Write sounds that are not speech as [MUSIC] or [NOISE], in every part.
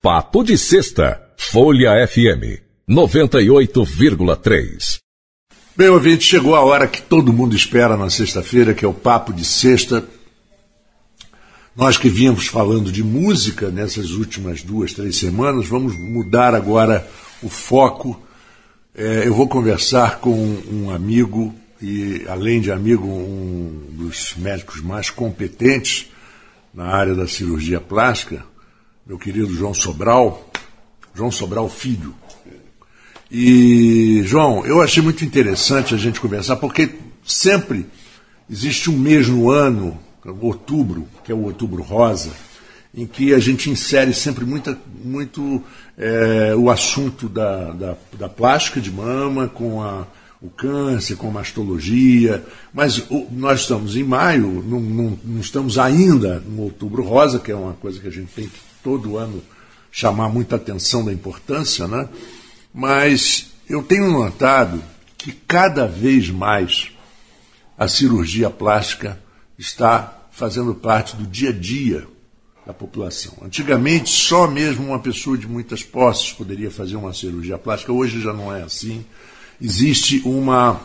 Papo de Sexta, Folha FM, 98,3. Bem, ouvinte, chegou a hora que todo mundo espera na sexta-feira, que é o Papo de Sexta. Nós que vínhamos falando de música nessas últimas duas, três semanas, vamos mudar agora o foco. É, eu vou conversar com um amigo, e além de amigo, um dos médicos mais competentes na área da cirurgia plástica, meu querido João Sobral, João Sobral Filho. E, João, eu achei muito interessante a gente conversar, porque sempre existe um mês no ano, outubro, que é o outubro rosa, em que a gente insere sempre muita, muito é, o assunto da, da, da, plástica de mama com a, o câncer, com a mastologia, mas o, nós estamos em maio, não, não, não, estamos ainda no outubro rosa, que é uma coisa que a gente tem que todo ano chamar muita atenção da importância, né? mas eu tenho notado que cada vez mais a cirurgia plástica está fazendo parte do dia a dia da população. Antigamente, só mesmo uma pessoa de muitas posses poderia fazer uma cirurgia plástica, hoje já não é assim. Existe uma,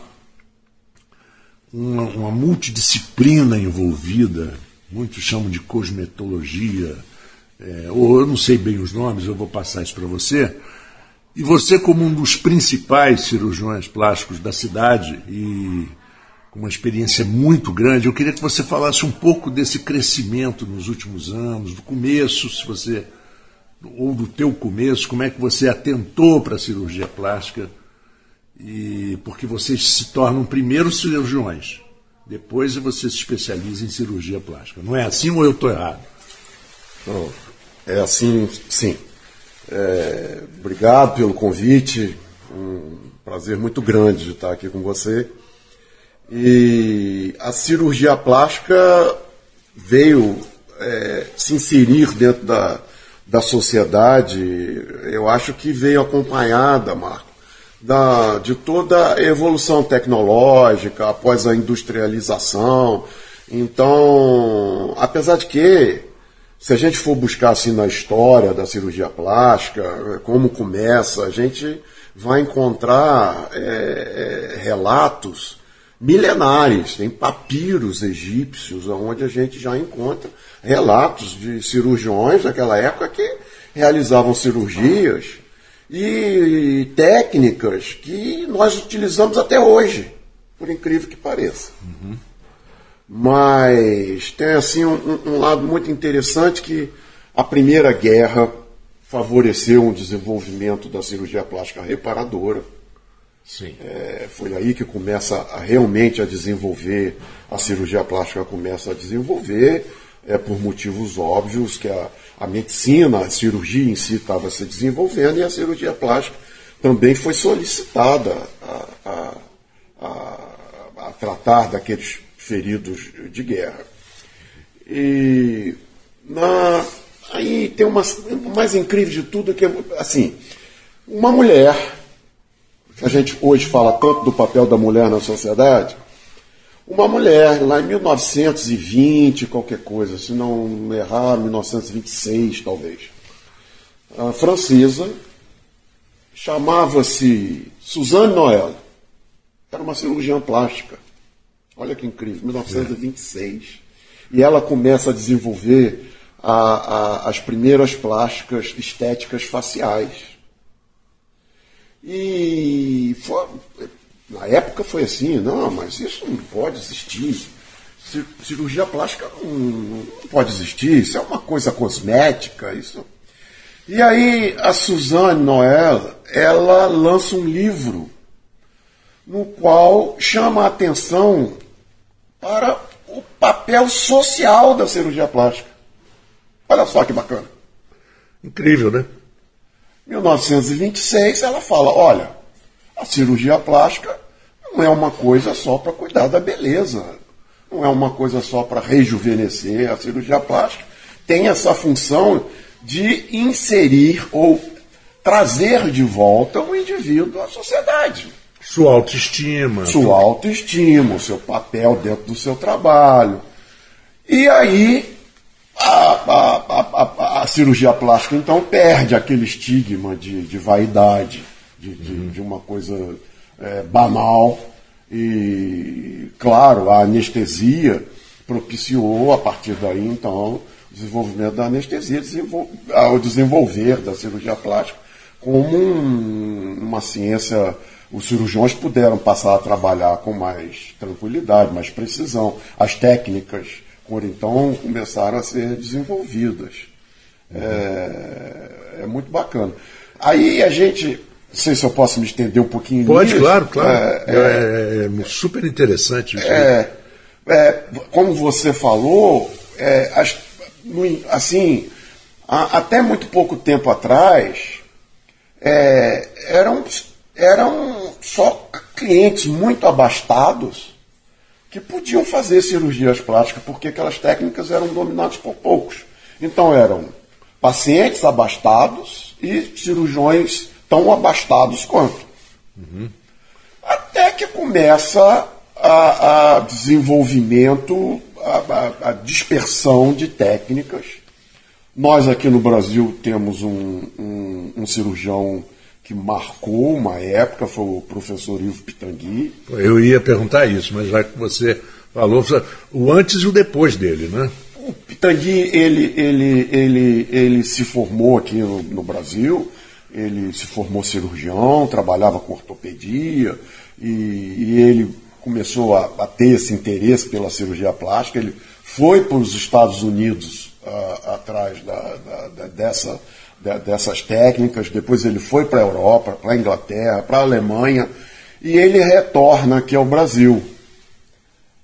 uma, uma multidisciplina envolvida, muitos chamam de cosmetologia, é, ou eu não sei bem os nomes, eu vou passar isso para você. E você, como um dos principais cirurgiões plásticos da cidade e com uma experiência muito grande, eu queria que você falasse um pouco desse crescimento nos últimos anos, do começo, se você ou do teu começo, como é que você atentou para a cirurgia plástica e porque vocês se tornam primeiro cirurgiões, depois você se especializa em cirurgia plástica. Não é assim ou eu estou errado? Não, é assim, sim. É, obrigado pelo convite. Um prazer muito grande de estar aqui com você. E a cirurgia plástica veio é, se inserir dentro da, da sociedade, eu acho que veio acompanhada, Marco, da, de toda a evolução tecnológica após a industrialização. Então, apesar de que se a gente for buscar assim na história da cirurgia plástica, como começa, a gente vai encontrar é, é, relatos milenares, tem papiros egípcios, onde a gente já encontra relatos de cirurgiões daquela época que realizavam cirurgias e técnicas que nós utilizamos até hoje, por incrível que pareça. Uhum. Mas tem assim um, um, lado muito interessante que a Primeira Guerra favoreceu um desenvolvimento da cirurgia plástica reparadora. Sim. É, foi aí que começa a, realmente a desenvolver, a cirurgia plástica começa a desenvolver, é por motivos óbvios que a, a medicina, a cirurgia em si estava se desenvolvendo e a cirurgia plástica também foi solicitada a, a, a, a tratar daqueles feridos de guerra. E na, aí tem uma o mais incrível de tudo é que assim, uma mulher, a gente hoje fala tanto do papel da mulher na sociedade, uma mulher lá em 1920, qualquer coisa, se não errar, 1926 talvez, a francesa, chamava-se Suzanne Noël, era uma cirurgiã plástica. Olha que incrível, 1926. É. E ela começa a desenvolver a, a, as primeiras plásticas estéticas faciais. E foi, na época foi assim, não, mas isso não pode existir. Cirurgia plástica não, não pode existir, isso é uma coisa cosmética. Isso. E aí a Suzanne Noel, ela lança um livro no qual chama a atenção para o papel social da cirurgia plástica. Olha só que bacana. Incrível, né? 1926 ela fala: olha, a cirurgia plástica não é uma coisa só para cuidar da beleza, não é uma coisa só para rejuvenescer. A cirurgia plástica tem essa função de inserir ou trazer de volta o indivíduo à sociedade. Sua autoestima. Sua autoestima, o seu papel dentro do seu trabalho. E aí a, a, a, a cirurgia plástica, então, perde aquele estigma de, de vaidade, de, de, uhum. de, uma coisa é, banal. E, claro, a anestesia propiciou, a partir daí, então, o desenvolvimento da anestesia, o desenvolver da cirurgia plástica como um, uma ciência. Os cirurgiões puderam passar a trabalhar com mais tranquilidade, mais precisão. As técnicas, por então, começaram a ser desenvolvidas. É, é muito bacana. Aí a gente não sei se eu posso me estender um pouquinho Pode, nisso. claro, claro. É, é, é, é super interessante isso. É, é, como você falou, é, as, assim, a, até muito pouco tempo atrás, é, eram, eram só clientes muito abastados que podiam fazer cirurgias plásticas, porque aquelas técnicas eram dominadas por poucos. Então eram pacientes abastados e cirurgiões tão abastados quanto. Uhum. Até que começa a, a desenvolvimento, a, a, a dispersão de técnicas nós aqui no Brasil temos um, um, um, cirurgião que marcou uma época, foi o professor Ivo Pitangui. Eu ia perguntar isso, mas já que você falou, o antes e o depois dele, né? O Pitangui, ele, ele, ele, ele se formou aqui no, no Brasil, ele se formou cirurgião, trabalhava com ortopedia, e, e ele começou a, a ter esse interesse pela cirurgia plástica. Ele foi para os Estados Unidos uh, atrás da, da, da, dessa, dessas técnicas. Depois ele foi para a Europa, para a Inglaterra, para a Alemanha e ele retorna aqui ao Brasil.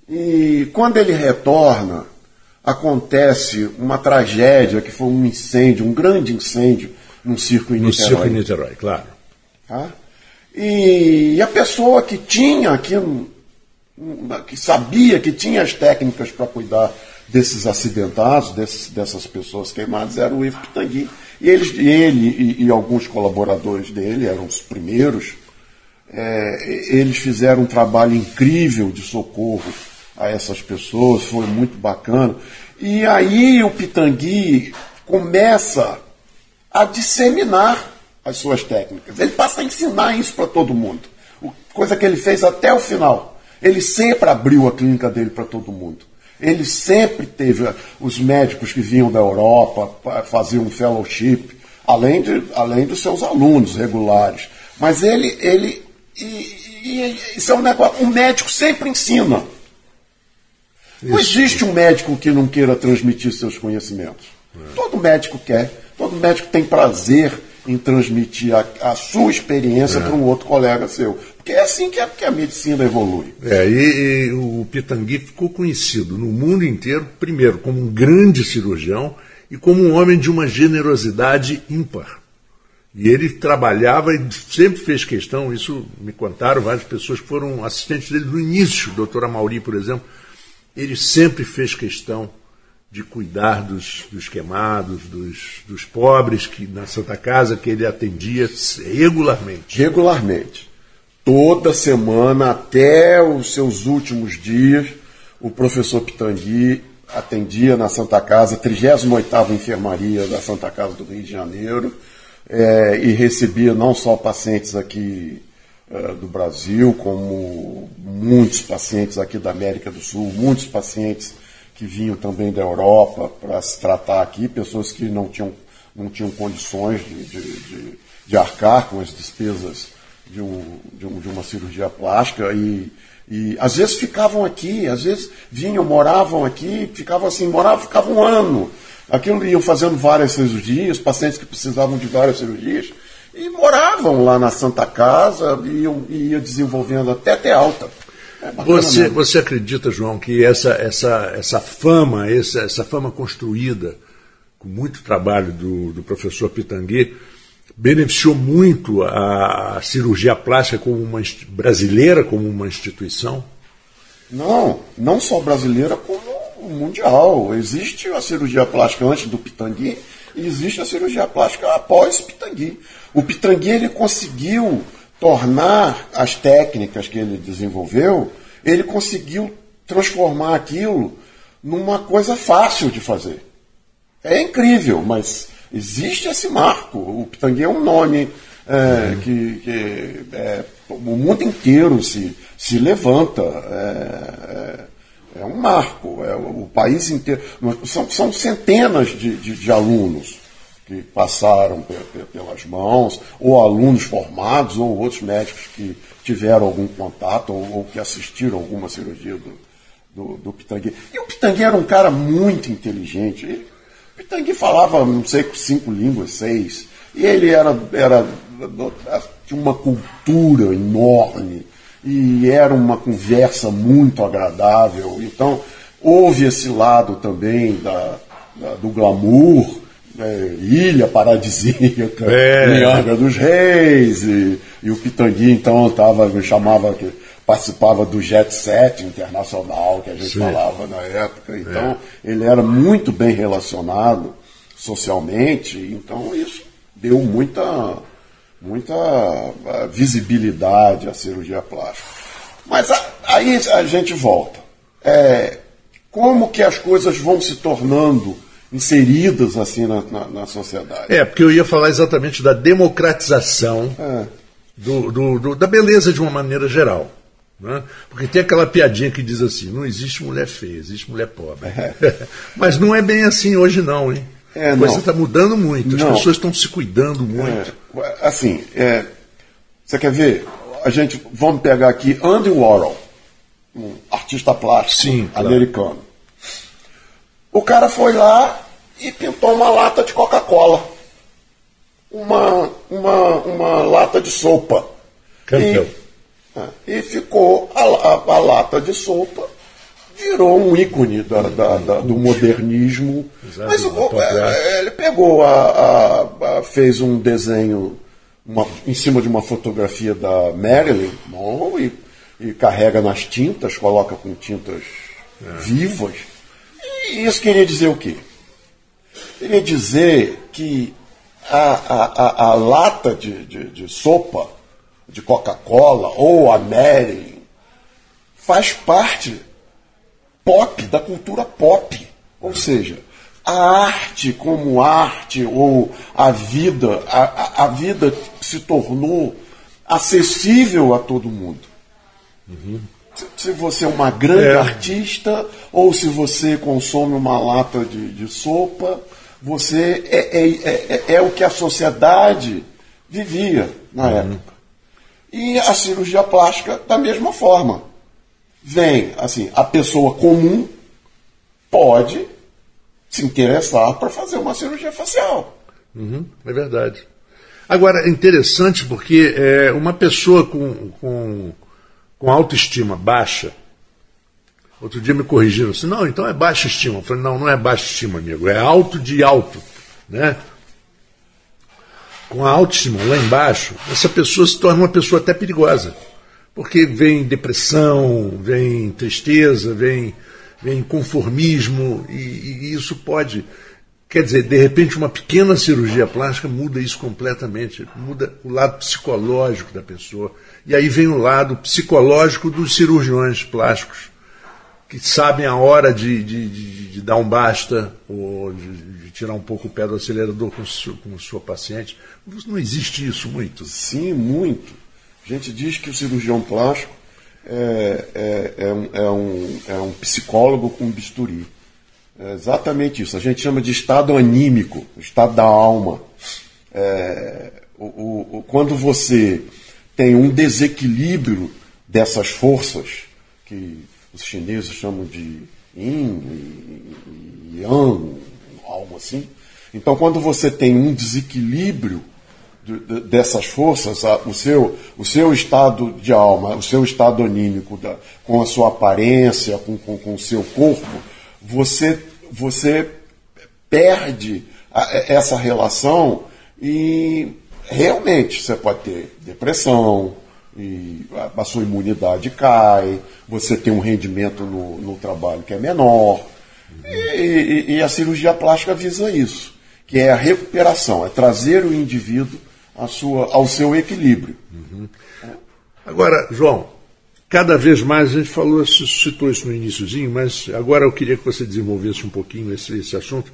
E quando ele retorna, acontece uma tragédia que foi um incêndio, um grande incêndio no circo em Niterói. No circo em Niterói, claro. Tá? E a pessoa que tinha aqui, que sabia que tinha as técnicas para cuidar desses acidentados, desses, dessas pessoas queimadas, era o Ivo Pitangui. E eles, ele e, e, alguns colaboradores dele, eram os primeiros, é, eles fizeram um trabalho incrível de socorro a essas pessoas, foi muito bacana. E aí o Pitangui começa a disseminar as suas técnicas. Ele passa a ensinar isso para todo mundo. Coisa que ele fez até o final. Ele sempre abriu a clínica dele para todo mundo. Ele sempre teve os médicos que vinham da Europa, faziam um fellowship, além, de, além dos seus alunos regulares. Mas ele, ele e, e, isso é um negócio, um médico sempre ensina. Isso. Não existe um médico que não queira transmitir seus conhecimentos. É. Todo médico quer, todo médico tem prazer em transmitir a, a sua experiência é. para um outro colega seu. Porque é assim que a, que a medicina evolui. É, e, e, o Pitangui ficou conhecido no mundo inteiro, primeiro, como um grande cirurgião e como um homem de uma generosidade ímpar. E ele trabalhava e sempre fez questão, isso me contaram várias pessoas que foram assistentes dele no início, o doutor Amauri, por exemplo, ele sempre fez questão de cuidar dos, dos queimados, dos, dos pobres que na Santa Casa que ele atendia regularmente. Regularmente toda semana, até os seus últimos dias, o professor Pitangui atendia na Santa Casa, 38ª Enfermaria da Santa Casa do Rio de Janeiro, é, e recebia não só pacientes aqui é, do Brasil, como muitos pacientes aqui da América do Sul, muitos pacientes que vinham também da Europa para se tratar aqui, pessoas que não tinham, não tinham condições de, de, de, de arcar com as despesas de, um, de, um, de uma cirurgia plástica e, e às vezes ficavam aqui, às vezes vinham, moravam aqui, ficavam assim, moravam, ficavam um ano. Aquilo iam fazendo várias cirurgias, pacientes que precisavam de várias cirurgias, e moravam lá na Santa Casa e iam, ia desenvolvendo até ter alta. É você, você acredita, João, que essa, essa, essa fama, essa, essa fama construída com muito trabalho do, do professor Pitangui, beneficiou muito a cirurgia plástica como uma brasileira como uma instituição? Não, não só brasileira como mundial. Existe a cirurgia plástica antes do Pitangui e existe a cirurgia plástica após Pitangui. O Pitangui ele conseguiu tornar as técnicas que ele desenvolveu, ele conseguiu transformar aquilo numa coisa fácil de fazer. É incrível, mas existe esse marco. O Pitangui é um nome é, que, que é, o mundo inteiro se, se levanta. É, é, é um marco. É, o país inteiro. São, são centenas de, de, de alunos que passaram pelas mãos, ou alunos formados, ou outros médicos que tiveram algum contato, ou, ou que assistiram alguma cirurgia do, do, do Pitangui. E o Pitangui era um cara muito inteligente. Ele, Pitangui falava, não sei, cinco línguas, seis. E ele era, era tinha uma cultura enorme e era uma conversa muito agradável. Então, houve esse lado também da, da do glamour, é, ilha paradisíaca, é. em Angra dos Reis, e, e o Pitangui então tava, me chamava, participava do jet set internacional que a gente Sim. falava na época, então é. ele era muito bem relacionado socialmente, então isso deu muita, muita ah, visibilidade à cirurgia plástica. Mas a, aí a gente volta. É, como que as coisas vão se tornando inseridas assim na, na, na, sociedade. É, porque eu ia falar exatamente da democratização é. do, do, do, da beleza de uma maneira geral. Né? Porque tem aquela piadinha que diz assim: não existe mulher feia, existe mulher pobre. É. [LAUGHS] Mas não é bem assim hoje, não, hein? É, a coisa está mudando muito, as não. pessoas estão se cuidando muito. É, assim, é, você quer ver? A gente, vamos pegar aqui Andy Warhol, um artista plástico Sim, americano. Claro. O cara foi lá e pintou uma lata de Coca-Cola. Uma, uma, uma lata de sopa. Campeão. E, e ficou a, a, a, lata de sopa virou um ícone da, da, da, do modernismo. Exato, Mas o, é, ele pegou a, a, fez um desenho uma, em cima de uma fotografia da Marilyn bom, e, e carrega nas tintas, coloca com tintas é. vivas e isso queria dizer o quê? Queria dizer que a, a, a, a lata de, de, de sopa de Coca-Cola ou a Mary faz parte pop, da cultura pop. Ou seja, a arte como arte ou a vida, a, a vida se tornou acessível a todo mundo. Uhum se você é uma grande é. artista ou se você consome uma lata de, de sopa, você é, é, é, é, o que a sociedade vivia na uhum. época. E a cirurgia plástica da mesma forma. Vem, assim, a pessoa comum pode se interessar para fazer uma cirurgia facial. Uhum, é verdade. Agora, é interessante porque é, uma pessoa com, com com autoestima baixa, outro dia me corrigiram assim, não, então é baixa estima. Eu falei, não, não é baixa estima, amigo, é alto de alto. Né? Com a autoestima lá embaixo, essa pessoa se torna uma pessoa até perigosa. Porque vem depressão, vem tristeza, vem, vem conformismo, e, e isso pode Quer dizer, de repente, uma pequena cirurgia plástica muda isso completamente, muda o lado psicológico da pessoa. E aí vem o lado psicológico dos cirurgiões plásticos, que sabem a hora de, de, de, de dar um basta, ou de, tirar um pouco o pé do acelerador com, su, com sua paciente. Não existe isso muito? Sim, muito. A gente diz que o cirurgião plástico é, é, é, um, é, um, é um psicólogo com bisturi. É exatamente isso. A gente chama de estado anímico, estado da alma. É, o, o, quando você tem um desequilíbrio dessas forças, que os chineses chamam de yin e yang, algo assim. Então, quando você tem um desequilíbrio dessas forças, o seu, o seu estado de alma, o seu estado anímico, da, com a sua aparência, com, com, com o seu corpo, você você perde a, essa relação e realmente você pode ter depressão, e a, a sua imunidade cai, você tem um rendimento no, no trabalho que é menor. E, e, e, a cirurgia plástica visa isso, que é a recuperação, é trazer o indivíduo à sua, ao seu equilíbrio. Uhum. Agora, João, Cada vez mais, a gente falou, citou isso no iníciozinho, mas agora eu queria que você desenvolvesse um pouquinho esse, esse assunto.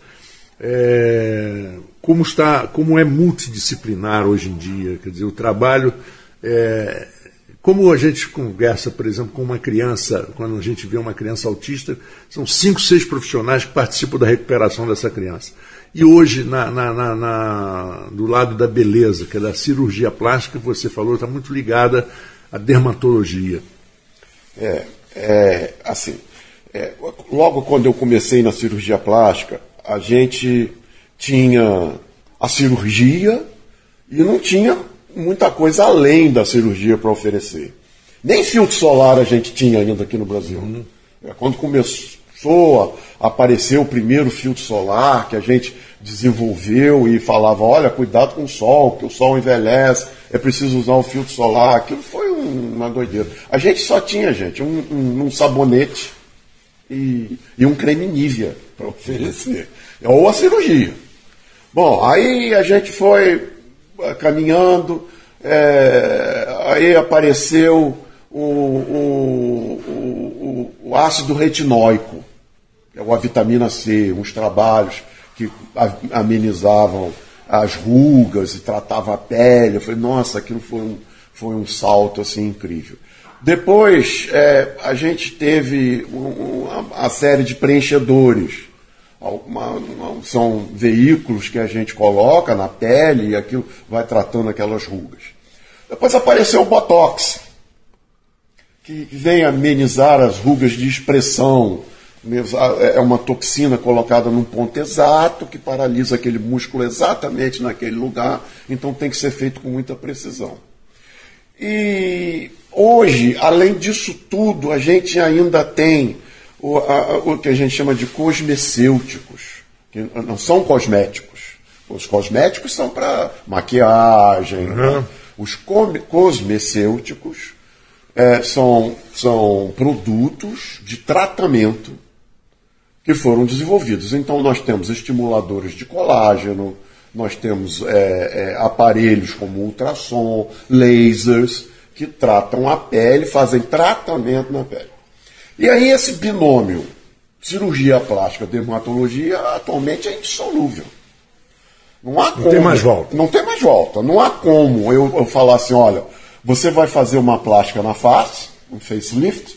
é, como está, como é multidisciplinar hoje em dia, quer dizer, o trabalho é, como a gente conversa, por exemplo, com uma criança, quando a gente vê uma criança autista, são cinco, seis profissionais que participam da recuperação dessa criança. E hoje, na, na, na, na, do lado da beleza, que é da cirurgia plástica, você falou, está muito ligada à dermatologia. É, é assim, é, logo quando eu comecei na cirurgia plástica, a gente tinha a cirurgia e não tinha muita coisa além da cirurgia para oferecer. Nem filtro solar a gente tinha ainda aqui no Brasil. Uhum. Quando começou a aparecer o primeiro filtro solar, que a gente desenvolveu e falava, olha, cuidado com o sol, que o sol envelhece, é preciso usar o filtro solar. Aquilo foi um, uma doideira. A gente só tinha, gente, um, um, um sabonete e, e, um creme Nivea para [LAUGHS] oferecer. Ou a cirurgia. Bom, aí a gente foi caminhando, é, aí apareceu o, o, o, o ácido retinóico, que é a vitamina C, uns trabalhos que amenizavam as rugas e tratava a pele. Eu falei, nossa, aquilo foi um, foi um salto assim incrível. Depois é, a gente teve um, a série de preenchedores. Uma, são veículos que a gente coloca na pele e aquilo vai tratando aquelas rugas. Depois apareceu o Botox, que vem amenizar as rugas de expressão, é uma toxina colocada num ponto exato que paralisa aquele músculo exatamente naquele lugar, então tem que ser feito com muita precisão. E hoje, além disso tudo, a gente ainda tem o, a, o que a gente chama de cosmecêuticos, que não são cosméticos. Os cosméticos são para maquiagem. Uhum. Né? Os cosmecêuticos é, são, são produtos de tratamento que foram desenvolvidos. Então, nós temos estimuladores de colágeno, nós temos é, é, aparelhos como ultrassom, lasers, que tratam a pele, fazem tratamento na pele. E aí, esse binômio cirurgia plástica, dermatologia, atualmente é indissolúvel. Não há como. Não tem mais volta. Não tem mais volta. Não há como eu, eu falar assim: olha, você vai fazer uma plástica na face, um facelift,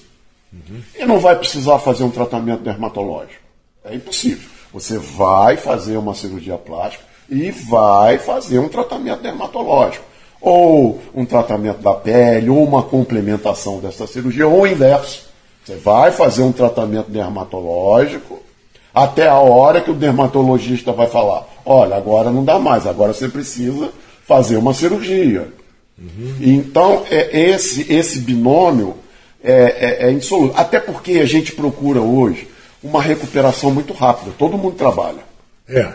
Uhum. E não vai precisar fazer um tratamento dermatológico. É impossível. Você vai fazer uma cirurgia plástica e vai fazer um tratamento dermatológico. Ou um tratamento da pele, ou uma complementação dessa cirurgia, ou o inverso. Você vai fazer um tratamento dermatológico até a hora que o dermatologista vai falar: olha, agora não dá mais, agora você precisa fazer uma cirurgia. Uhum. Então, é esse, esse binômio é, é, é insolúvel. Até porque a gente procura hoje uma recuperação muito rápida. Todo mundo trabalha. É.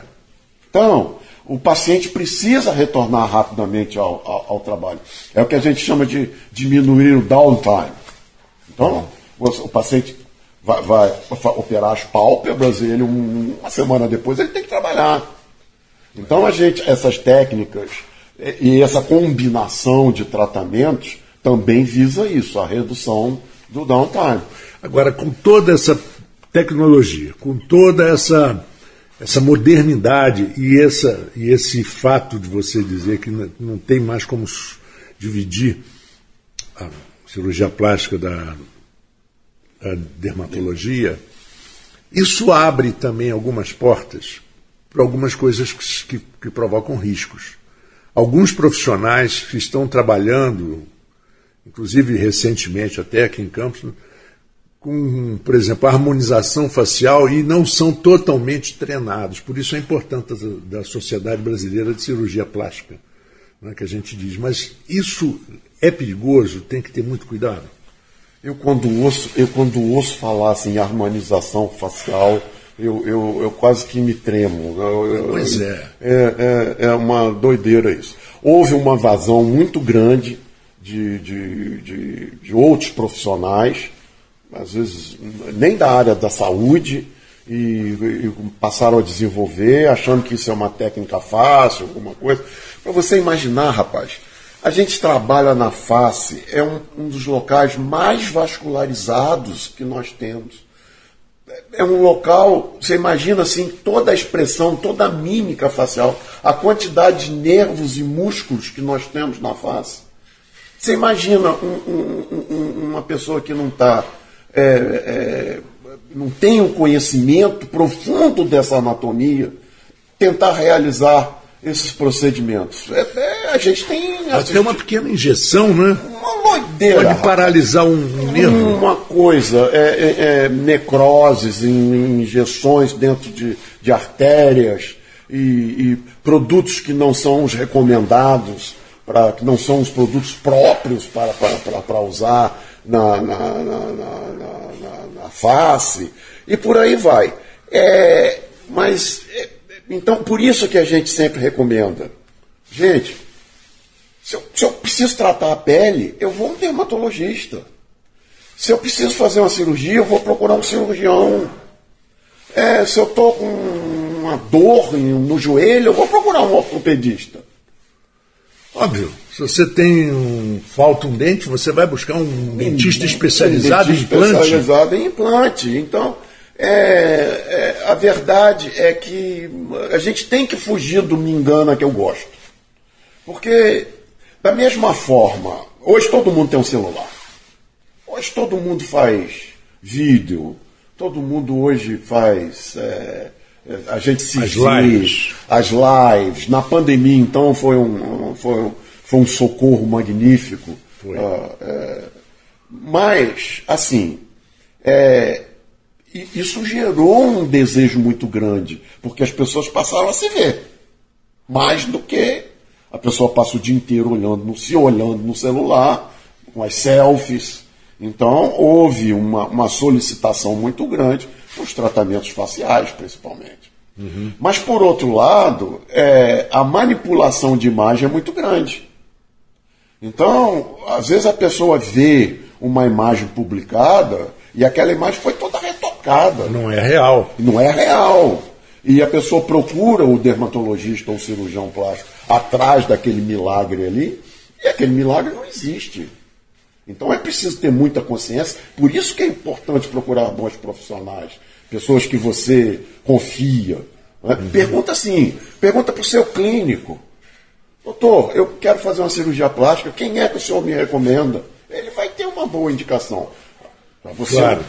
Então, o paciente precisa retornar rapidamente ao, ao, ao, trabalho. É o que a gente chama de diminuir o downtime. Então, o, o paciente vai, vai, operar as pálpebras e ele, um, uma semana depois, ele tem que trabalhar. Então, a gente, essas técnicas e essa combinação de tratamentos também visa isso, a redução do downtime. Agora, com toda essa tecnologia, com toda essa, essa modernidade e, essa, e esse fato de você dizer que não tem mais como dividir a cirurgia plástica da, da dermatologia, isso abre também algumas portas para algumas coisas que, que, que provocam riscos. Alguns profissionais que estão trabalhando inclusive recentemente até aqui em Campos, com, por exemplo, harmonização facial e não são totalmente treinados. Por isso é importante da Sociedade Brasileira de Cirurgia Plástica, né, que a gente diz. Mas isso é perigoso, tem que ter muito cuidado. Eu quando ouço, eu quando ouço falar assim, harmonização facial, eu, eu, eu quase que me tremo. Eu, pois é. é. É, é uma doideira isso. Houve uma vazão muito grande de, de, de, de outros profissionais, às vezes nem da área da saúde, e, e, passaram a desenvolver, achando que isso é uma técnica fácil, alguma coisa. Para você imaginar, rapaz, a gente trabalha na face, é um, um, dos locais mais vascularizados que nós temos. é um local, você imagina assim, toda a expressão, toda a mímica facial, a quantidade de nervos e músculos que nós temos na face. Você imagina um, um, um, uma pessoa que não está. É, é, não tem um conhecimento profundo dessa anatomia, tentar realizar esses procedimentos. É, é, a gente tem. Até uma pequena injeção, né? Uma loideira. Pode paralisar um nervo. Uma coisa, é, é, é necroses injeções dentro de, de artérias e, e, produtos que não são os recomendados, pra, que não são os produtos próprios para, para, para usar na, na, na, na, na face, e por aí vai. É, mas é, então, por isso que a gente sempre recomenda. Gente, se eu, se eu preciso tratar a pele, eu vou a um dermatologista. Se eu preciso fazer uma cirurgia, eu vou procurar um cirurgião. É, se eu estou com uma dor no joelho, eu vou procurar um ortopedista. Óbvio. Se você tem um, falta um dente, você vai buscar um dentista especializado um dentista em implante. Especializado em implante. Então, é, é, a verdade é que a gente tem que fugir do me engana que eu gosto. Porque, da mesma forma, hoje todo mundo tem um celular. Hoje todo mundo faz vídeo. Todo mundo hoje faz. É, é a gente se as lives. as lives. Na pandemia, então, foi um, foi um, foi um socorro magnífico. Foi. Uh, mas, assim, é, e isso gerou um desejo muito grande, porque as pessoas passaram a se ver. Mais do que a pessoa passa o dia inteiro olhando, se olhando no celular, com as selfies. Então, houve uma, uma solicitação muito grande nos tratamentos faciais, principalmente. Uhum. Mas, por outro lado, é, a manipulação de imagem é muito grande. Então, às vezes a pessoa vê uma imagem publicada e aquela imagem foi Não é real. Não é real. E a pessoa procura o dermatologista ou o cirurgião plástico atrás daquele milagre ali, e aquele milagre não existe. Então é preciso ter muita consciência. Por isso que é importante procurar bons profissionais, pessoas que você confia. Né? Uhum. Pergunta assim, pergunta para o seu clínico. Doutor, eu quero fazer uma cirurgia plástica, quem é que o senhor me recomenda? Ele vai ter uma boa indicação. Para você. Claro.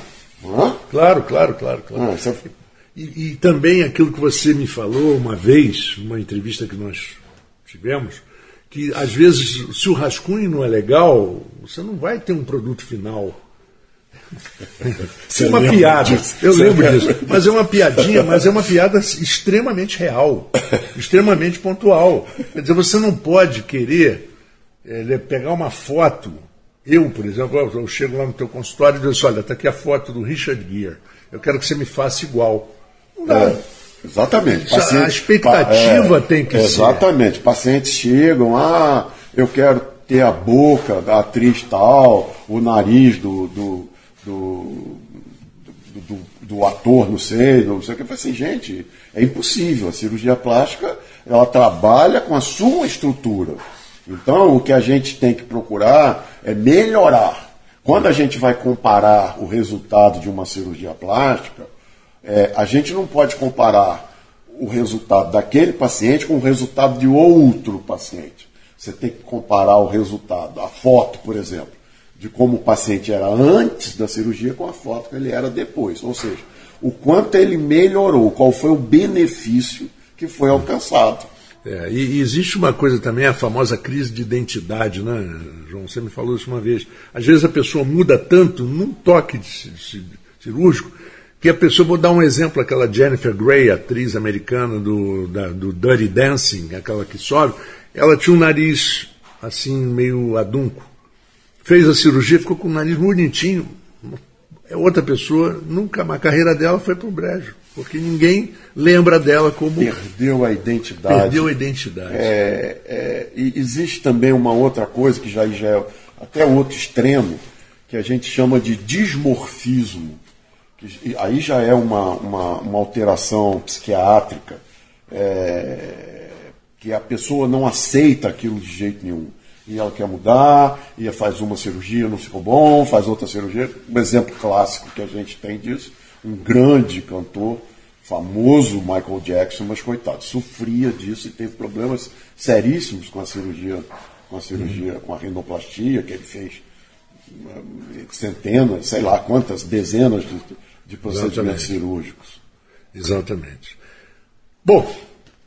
Hã? Claro, claro, claro, claro. Ah, é e, e, também aquilo que você me falou uma vez, numa entrevista que nós tivemos, que às vezes, se o rascunho não é legal, você não vai ter um produto final. é uma piada, disso. eu lembro disso. Mas é uma piadinha, mas é uma piada extremamente real, extremamente pontual. Quer dizer, você não pode querer é, pegar uma foto eu, por exemplo, eu chego lá no teu consultório e digo assim, olha, está aqui a foto do Richard Gere. Eu quero que você me faça igual. Não, é, exatamente. Paciente, a expectativa é, tem que exatamente. ser. Exatamente. Pacientes chegam, ah, eu quero ter a boca da atriz tal, o nariz do, do, do, do, do ator, não sei, não sei o que. Eu falei assim, gente, é impossível. A cirurgia plástica, ela trabalha com a sua estrutura. Então, o que a gente tem que procurar é melhorar. Quando a gente vai comparar o resultado de uma cirurgia plástica, é, a gente não pode comparar o resultado daquele paciente com o resultado de outro paciente. Você tem que comparar o resultado, a foto, por exemplo, de como o paciente era antes da cirurgia com a foto que ele era depois. Ou seja, o quanto ele melhorou, qual foi o benefício que foi alcançado. É, e, existe uma coisa também, a famosa crise de identidade, né, João? Você me falou isso uma vez. Às vezes a pessoa muda tanto num toque de, de, cirúrgico que a pessoa, vou dar um exemplo, aquela Jennifer Grey, atriz americana do, da, do Dirty Dancing, aquela que sobe, ela tinha um nariz assim, meio adunco. Fez a cirurgia, ficou com o nariz bonitinho. É outra pessoa, nunca, a carreira dela foi para o brejo porque ninguém lembra dela como. Perdeu a identidade. Perdeu a identidade. É, é, e existe também uma outra coisa que já, já é até outro extremo, que a gente chama de dismorfismo. Que, aí já é uma, uma, uma alteração psiquiátrica, é, que a pessoa não aceita aquilo de jeito nenhum. E ela quer mudar, e faz uma cirurgia, não ficou bom, faz outra cirurgia. Um exemplo clássico que a gente tem disso um grande cantor, famoso Michael Jackson, mas coitado, sofria disso e teve problemas seríssimos com a cirurgia, com a cirurgia, uhum. com a rinoplastia que ele fez eh, centenas, sei lá quantas, dezenas de, de procedimentos Exatamente. cirúrgicos. Exatamente. Bom,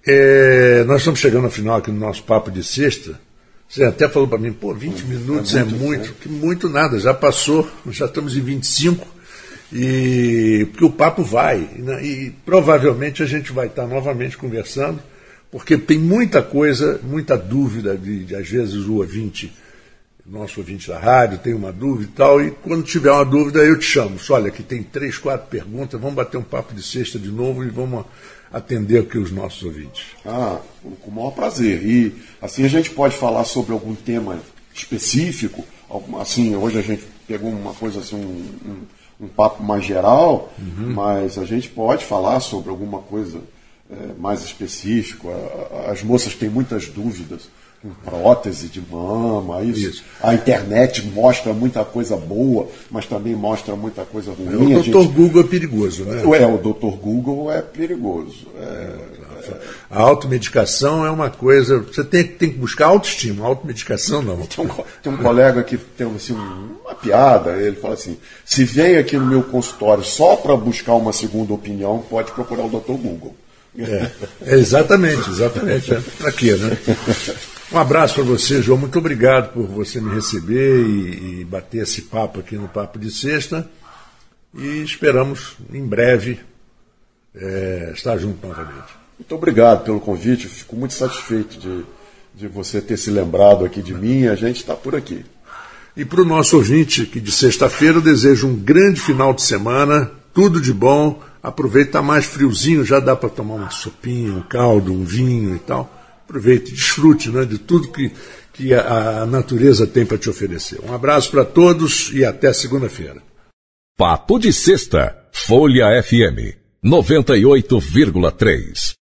é, nós estamos chegando ao final aqui no nosso papo de sexta. Você até falou para mim, pô, 20 minutos é muito, é muito, que muito nada, já passou, já estamos em 25, e porque o papo vai, e, né, e provavelmente a gente vai estar novamente conversando, porque tem muita coisa, muita dúvida de, de às vezes o ouvinte, nosso ouvinte da rádio tem uma dúvida e tal, e quando tiver uma dúvida eu te chamo. Olha, aqui tem três, quatro perguntas, vamos bater um papo de sexta de novo e vamos atender aqui os nossos ouvintes. Ah, com o maior prazer. E assim a gente pode falar sobre algum tema específico. Assim, hoje a gente pegou uma coisa assim, um, um, um papo mais geral, uhum. mas a gente pode falar sobre alguma coisa é, mais específica. As moças têm muitas dúvidas com prótese de mama, isso. isso. A internet mostra muita coisa boa, mas também mostra muita coisa ruim. o doutor gente... Google é perigoso, né? É, o doutor Google é perigoso. É, é... A automedicação é uma coisa. Você tem, tem que buscar autoestima, automedicação não. Tem um, tem um colega que tem assim, uma piada, ele fala assim: se vem aqui no meu consultório só para buscar uma segunda opinião, pode procurar o doutor Google. É, exatamente, exatamente. É. Para quê, né? Um abraço para você, João. Muito obrigado por você me receber e, e, bater esse papo aqui no Papo de Sexta. E esperamos, em breve, é, estar junto novamente. Muito obrigado pelo convite. Fico muito satisfeito de, de você ter se lembrado aqui de mim. A gente está por aqui. E para o nosso ouvinte, que de sexta-feira eu desejo um grande final de semana, tudo de bom. Aproveita, está mais friozinho, já dá para tomar uma sopinha, um caldo, um vinho e tal aproveite, desfrute né, de tudo que, que a, a natureza tem para te oferecer. Um abraço para todos e até segunda-feira. Papo de Sexta, Folha FM 98,3.